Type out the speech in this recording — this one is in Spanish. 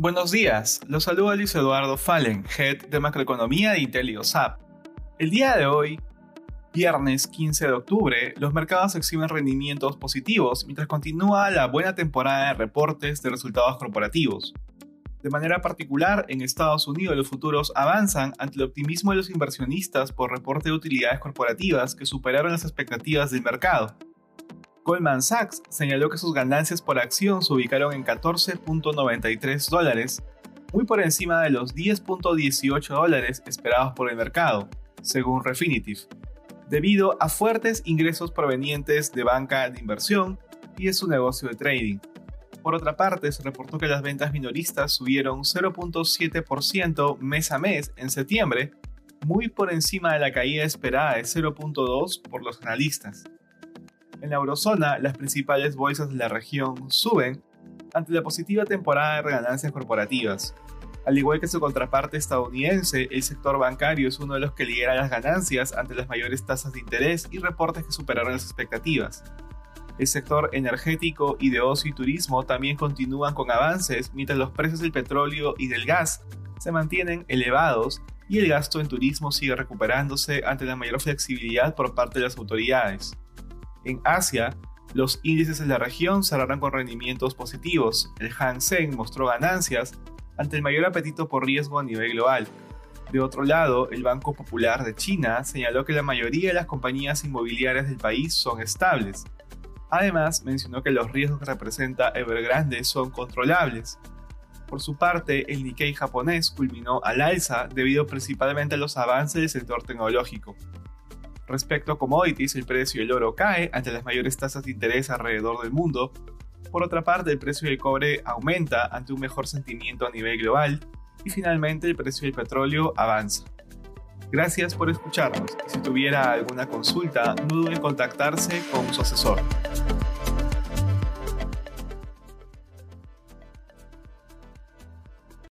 Buenos días, los saluda Luis Eduardo Fallen, Head de Macroeconomía de IntelioSAP. El día de hoy, viernes 15 de octubre, los mercados exhiben rendimientos positivos mientras continúa la buena temporada de reportes de resultados corporativos. De manera particular, en Estados Unidos los futuros avanzan ante el optimismo de los inversionistas por reporte de utilidades corporativas que superaron las expectativas del mercado. Goldman Sachs señaló que sus ganancias por acción se ubicaron en 14.93 dólares, muy por encima de los 10.18 dólares esperados por el mercado, según Refinitiv, debido a fuertes ingresos provenientes de banca de inversión y de su negocio de trading. Por otra parte, se reportó que las ventas minoristas subieron 0.7% mes a mes en septiembre, muy por encima de la caída esperada de 0.2% por los analistas. En la eurozona, las principales bolsas de la región suben ante la positiva temporada de ganancias corporativas. Al igual que su contraparte estadounidense, el sector bancario es uno de los que lidera las ganancias ante las mayores tasas de interés y reportes que superaron las expectativas. El sector energético y de ocio y turismo también continúan con avances mientras los precios del petróleo y del gas se mantienen elevados y el gasto en turismo sigue recuperándose ante la mayor flexibilidad por parte de las autoridades. En Asia, los índices de la región cerraron con rendimientos positivos. El Hang Seng mostró ganancias ante el mayor apetito por riesgo a nivel global. De otro lado, el Banco Popular de China señaló que la mayoría de las compañías inmobiliarias del país son estables. Además, mencionó que los riesgos que representa Evergrande son controlables. Por su parte, el Nikkei japonés culminó al alza debido principalmente a los avances del sector tecnológico. Respecto a commodities, el precio del oro cae ante las mayores tasas de interés alrededor del mundo. Por otra parte, el precio del cobre aumenta ante un mejor sentimiento a nivel global. Y finalmente, el precio del petróleo avanza. Gracias por escucharnos si tuviera alguna consulta, no duden en contactarse con su asesor.